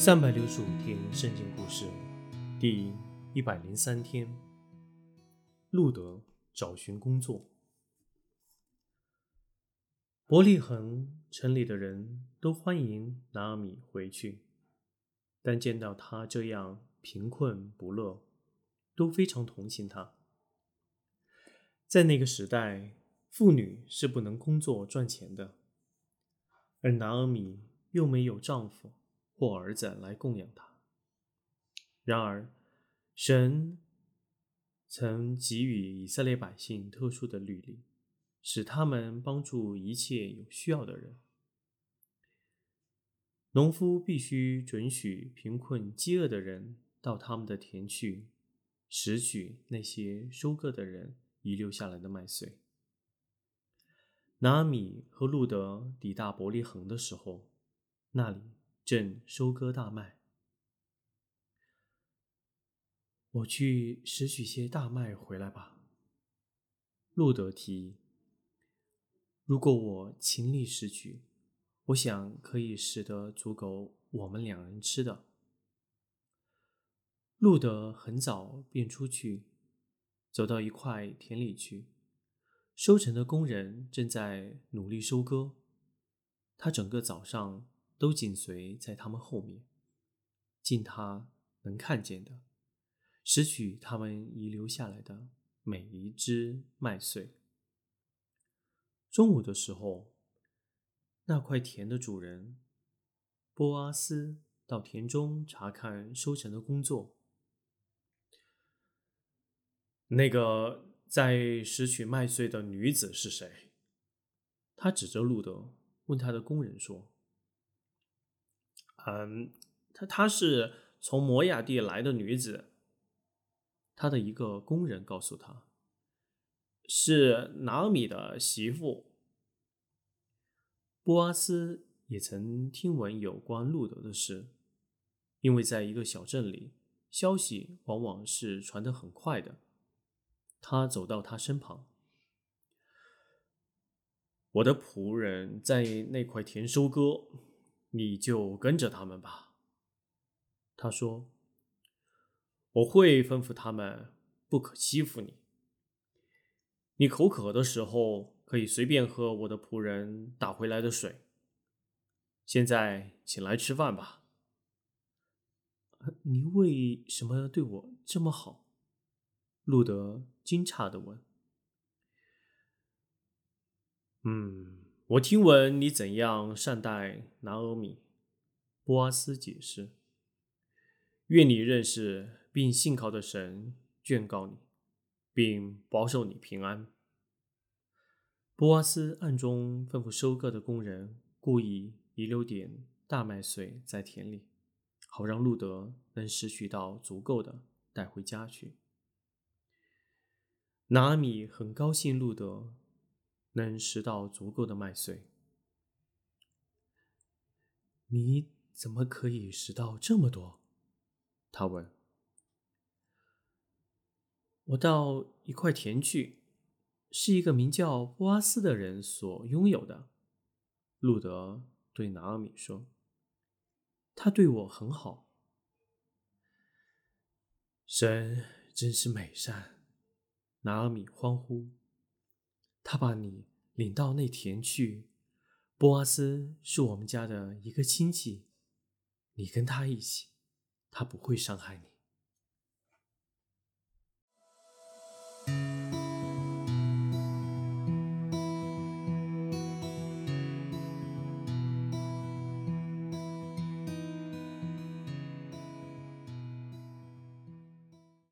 三百六十五天圣经故事，第一百零三天，路德找寻工作。伯利恒城里的人都欢迎拿阿米回去，但见到他这样贫困不乐，都非常同情他。在那个时代，妇女是不能工作赚钱的，而拿阿米又没有丈夫。或儿子来供养他。然而，神曾给予以色列百姓特殊的律例，使他们帮助一切有需要的人。农夫必须准许贫困饥饿的人到他们的田去拾取那些收割的人遗留下来的麦穗。拿米和路德抵达伯利恒的时候，那里。正收割大麦，我去拾取些大麦回来吧。路德提议：“如果我勤力拾取，我想可以拾得足够我们两人吃的。”路德很早便出去，走到一块田里去，收成的工人正在努力收割。他整个早上。都紧随在他们后面，尽他能看见的，拾取他们遗留下来的每一只麦穗。中午的时候，那块田的主人波阿斯到田中查看收成的工作。那个在拾取麦穗的女子是谁？他指着路德，问他的工人说。嗯，她她是从摩亚地来的女子。他的一个工人告诉他，是拿米的媳妇。波阿斯也曾听闻有关路德的事，因为在一个小镇里，消息往往是传得很快的。他走到他身旁，我的仆人在那块田收割。你就跟着他们吧，他说：“我会吩咐他们不可欺负你。你口渴的时候可以随便喝我的仆人打回来的水。现在，请来吃饭吧。”你为什么对我这么好？路德惊诧的问。“嗯。”我听闻你怎样善待拿俄米，波阿斯解释。愿你认识并信靠的神眷告你，并保守你平安。波阿斯暗中吩咐收割的工人，故意遗留点大麦穗在田里，好让路德能拾取到足够的带回家去。拿阿米很高兴路德。能拾到足够的麦穗，你怎么可以拾到这么多？他问。我到一块田去，是一个名叫波阿斯的人所拥有的。路德对拿阿米说：“他对我很好。”神真是美善，拿阿米欢呼。他把你领到那田去。波阿斯是我们家的一个亲戚，你跟他一起，他不会伤害你。